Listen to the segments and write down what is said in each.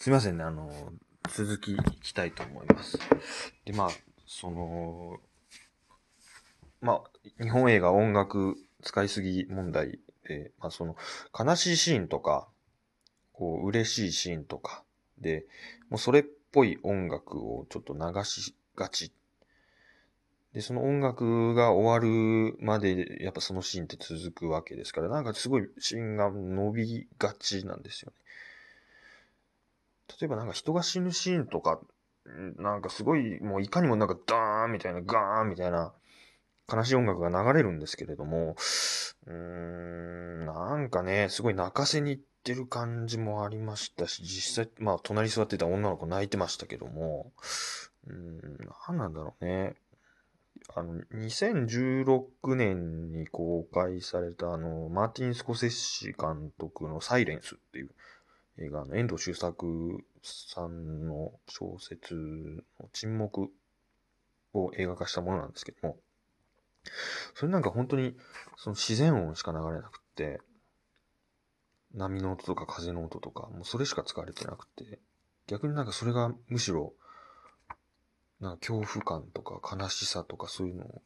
すいませんね、あの、続きいきたいと思います。で、まあ、その、まあ、日本映画音楽使いすぎ問題で、まあ、その、悲しいシーンとか、こう、嬉しいシーンとかで、もうそれっぽい音楽をちょっと流しがち。で、その音楽が終わるまで、やっぱそのシーンって続くわけですから、なんかすごいシーンが伸びがちなんですよね。例えばなんか人が死ぬシーンとか、なんかすごい、もういかにもなんかダーンみたいな、ガーンみたいな悲しい音楽が流れるんですけれども、うーん、なんかね、すごい泣かせに行ってる感じもありましたし、実際、まあ隣座ってた女の子泣いてましたけども、うーん、なんなんだろうね。あの、2016年に公開されたあの、マーティン・スコセッシ監督のサイレンスっていう映画の遠藤周作さんの小説の沈黙を映画化したものなんですけども、それなんか本当にその自然音しか流れなくって、波の音とか風の音とか、もうそれしか使われてなくて、逆になんかそれがむしろ、なんか恐怖感とか悲しさとかそういうのを、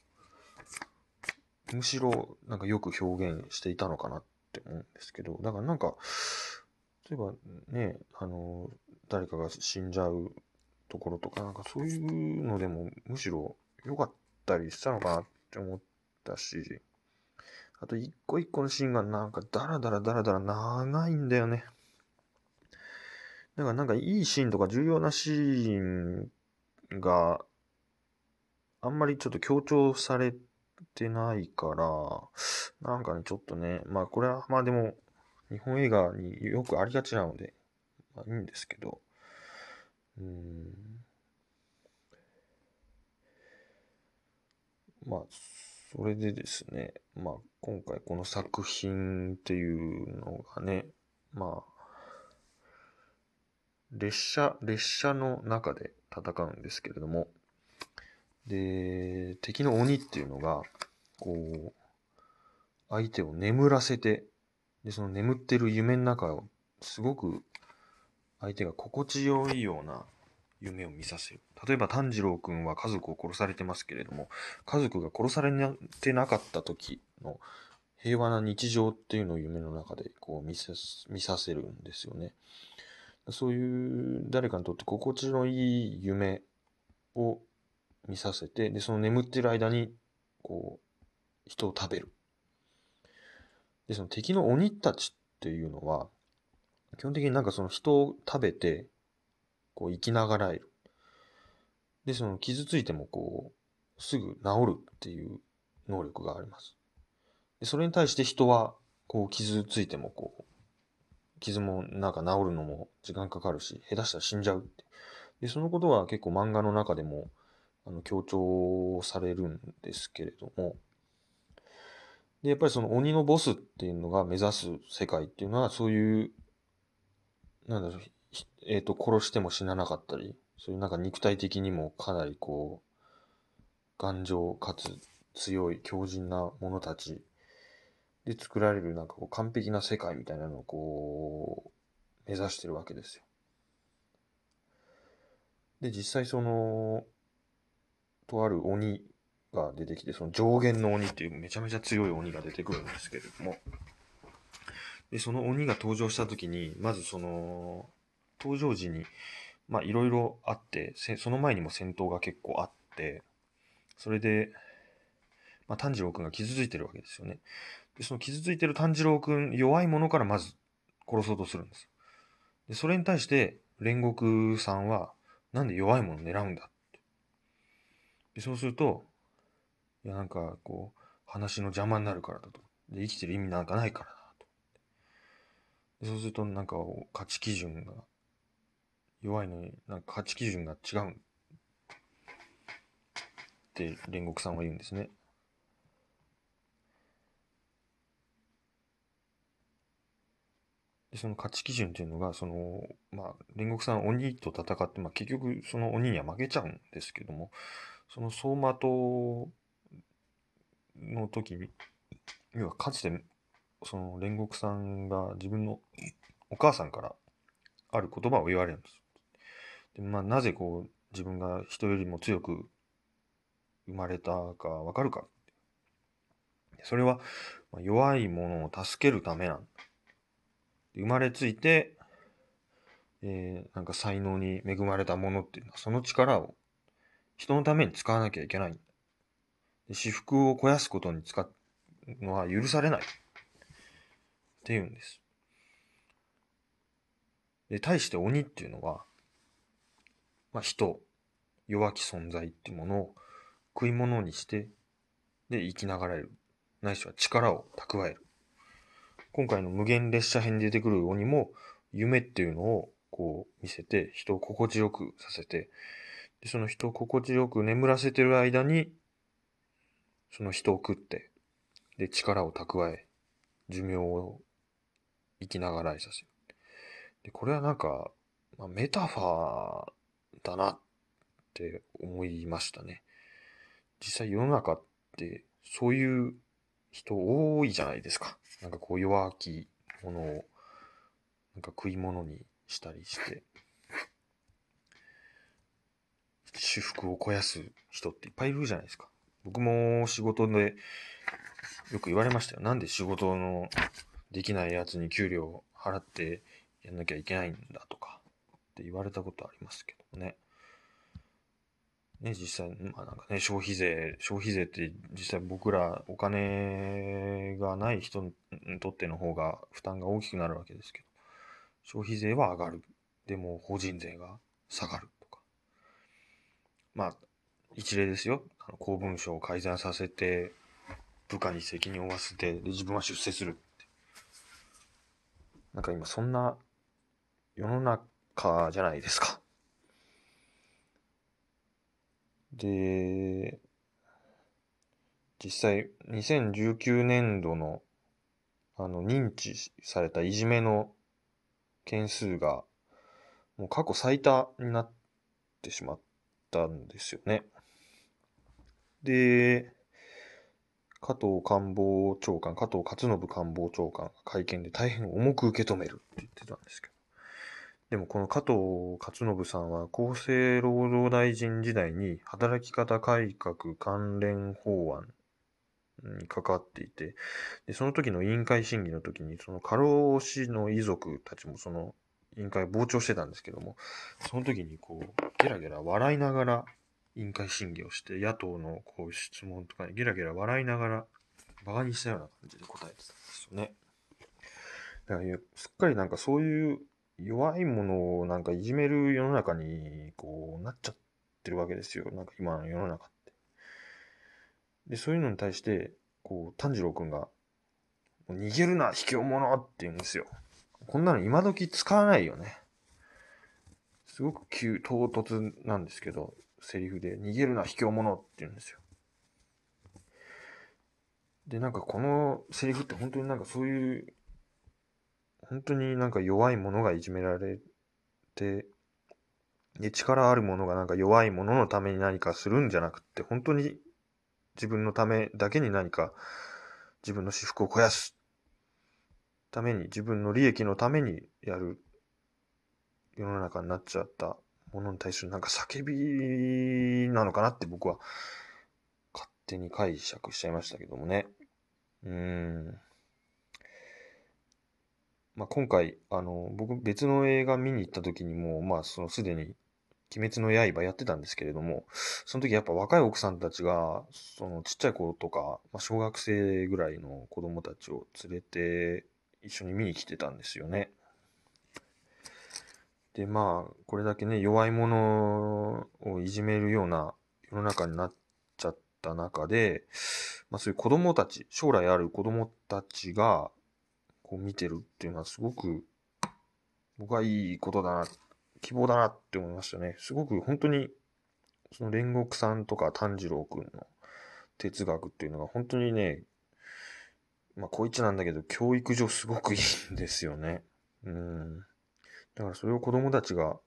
むしろなんかよく表現していたのかなって思うんですけど、だからなんか、例えばね、あの、誰かが死んじゃうところとか、なんかそういうのでもむしろ良かったりしたのかなって思ったし、あと一個一個のシーンがなんかダラダラダラダラ長いんだよね。だからなんかいいシーンとか重要なシーンがあんまりちょっと強調されてないから、なんかね、ちょっとね、まあこれはまあでも日本映画によくありがちなので、まあいいんですけど、うん。まあ、それでですね、まあ今回この作品っていうのがね、まあ、列車、列車の中で戦うんですけれども、で、敵の鬼っていうのが、こう、相手を眠らせて、で、その眠ってる夢の中を、すごく相手が心地よいような夢を見させる。例えば炭治郎くんは家族を殺されてますけれども、家族が殺されてなかった時の平和な日常っていうのを夢の中でこう見さ見させるんですよね。そういう誰かにとって心地のいい夢を見させて、で、その眠ってる間に、こう、人を食べる。で、その敵の鬼たちっていうのは、基本的になんかその人を食べて、こう生きながらえる。で、その傷ついてもこう、すぐ治るっていう能力があります。で、それに対して人は、こう傷ついてもこう、傷もなんか治るのも時間かかるし、下手したら死んじゃうって。で、そのことは結構漫画の中でも、あの、強調されるんですけれども、で、やっぱりその鬼のボスっていうのが目指す世界っていうのは、そういう、なんだろう、えっ、ー、と、殺しても死ななかったり、そういうなんか肉体的にもかなりこう、頑丈かつ強い強靭な者たちで作られるなんかこう完璧な世界みたいなのをこう、目指してるわけですよ。で、実際その、とある鬼が出てきて、その上限の鬼っていうめちゃめちゃ強い鬼が出てくるんですけれども、で、その鬼が登場した時に、まずその、登場時に、まあいろいろあって、その前にも戦闘が結構あって、それで、まあ炭治郎くんが傷ついてるわけですよね。で、その傷ついてる炭治郎くん、弱いものからまず殺そうとするんです。で、それに対して煉獄さんは、なんで弱いものを狙うんだって。で、そうすると、いや、なんか、こう、話の邪魔になるからだと。で、生きてる意味なんかないからだと。そうすると、なんか、価値基準が、弱いのに、なんか価値基準が違う。って煉獄さんは言うんですね。でその価値基準っていうのが、その、まあ、煉獄さん鬼と戦って、まあ、結局その鬼には負けちゃうんですけども、その走馬灯の時、要はかつて、その煉獄さんが自分のお母さんからある言葉を言われるんです。でまあ、なぜこう自分が人よりも強く生まれたかわかるか。それは弱い者を助けるためなんだ。生まれついて、えー、なんか才能に恵まれたものっていうのはその力を人のために使わなきゃいけないんだ。で私服を肥やすことに使うのは許されない。っていうんです。で、対して鬼っていうのは、まあ、人、弱き存在っていうものを食い物にして、で、生きながらえる。ないしは力を蓄える。今回の無限列車編に出てくる鬼も、夢っていうのをこう見せて、人を心地よくさせて、でその人を心地よく眠らせてる間に、その人を食って、で、力を蓄え、寿命を生きながらえさせる。で、これはなんか、まあ、メタファーだなって思いましたね。実際世の中ってそういう人多いじゃないですか。なんかこう弱きものをなんか食い物にしたりして、私服を肥やす人っていっぱいいるじゃないですか。僕も仕事でよく言われましたよ。なんで仕事のできないやつに給料を払ってやんなきゃいけないんだとかって言われたことありますけどね。ね、実際、まあなんかね、消費税、消費税って実際僕らお金がない人にとっての方が負担が大きくなるわけですけど、消費税は上がる。でも法人税が下がるとか。まあ、一例ですよ。あの公文書を改ざんさせて、部下に責任を負わせて、で自分は出世するって。なんか今そんな世の中じゃないですか。で、実際2019年度のあの認知されたいじめの件数がもう過去最多になってしまったんですよね。で、加藤官房長官、加藤勝信官房長官が会見で大変重く受け止めるって言ってたんですけど。でもこの加藤勝信さんは厚生労働大臣時代に働き方改革関連法案に関わっていて、でその時の委員会審議の時に、その過労死の遺族たちもその委員会を傍聴してたんですけども、その時にこう、ゲラゲラ笑いながら委員会審議をして、野党のこう質問とかにゲラゲラ笑いながら、馬鹿にしたような感じで答えてたんですよね。だからすっかりなんかそういう弱いものをなんかいじめる世の中にこうなっちゃってるわけですよ。なんか今の世の中って。で、そういうのに対して、こう、炭治郎くんが、逃げるな、卑怯者って言うんですよ。こんなの今時使わないよね。すごく急、唐突なんですけど、セリフで、逃げるな、卑怯者って言うんですよ。で、なんかこのセリフって本当になんかそういう本当になんか弱い者がいじめられて、で、力ある者がなんか弱い者のために何かするんじゃなくて、本当に自分のためだけに何か自分の私服を肥やすために、自分の利益のためにやる世の中になっちゃったものに対するなんか叫びなのかなって僕は勝手に解釈しちゃいましたけどもね。うん。まあ、今回、あの、僕別の映画見に行った時にも、まあ、そのすでに、鬼滅の刃やってたんですけれども、その時やっぱ若い奥さんたちが、そのちっちゃい子とか、まあ、小学生ぐらいの子供たちを連れて一緒に見に来てたんですよね。で、まあ、これだけね、弱い者をいじめるような世の中になっちゃった中で、まあそういう子供たち、将来ある子供たちが、こう見てるっていうのはすごく僕はいいことだな、希望だなって思いましたね。すごく本当にその煉獄さんとか炭治郎くんの哲学っていうのが本当にね、まあ、こいつなんだけど、教育上すごくいいんですよね。うん。だからそれを子供たちが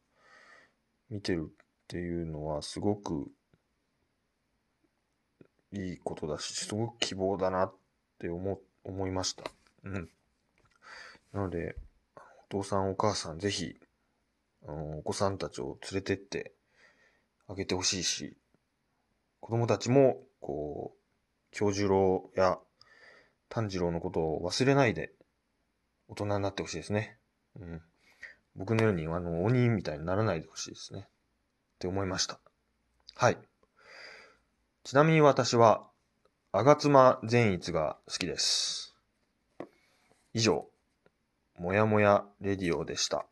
見てるっていうのはすごくいいことだし、すごく希望だなって思、思いました。うん。なので、お父さんお母さんぜひあのお子さんたちを連れてってあげてほしいし、子供たちも、こう、京次郎や炭治郎のことを忘れないで大人になってほしいですね。うん。僕のように、あの、鬼みたいにならないでほしいですね。って思いました。はい。ちなみに私は、吾妻善逸が好きです。以上、もやもやレディオでした。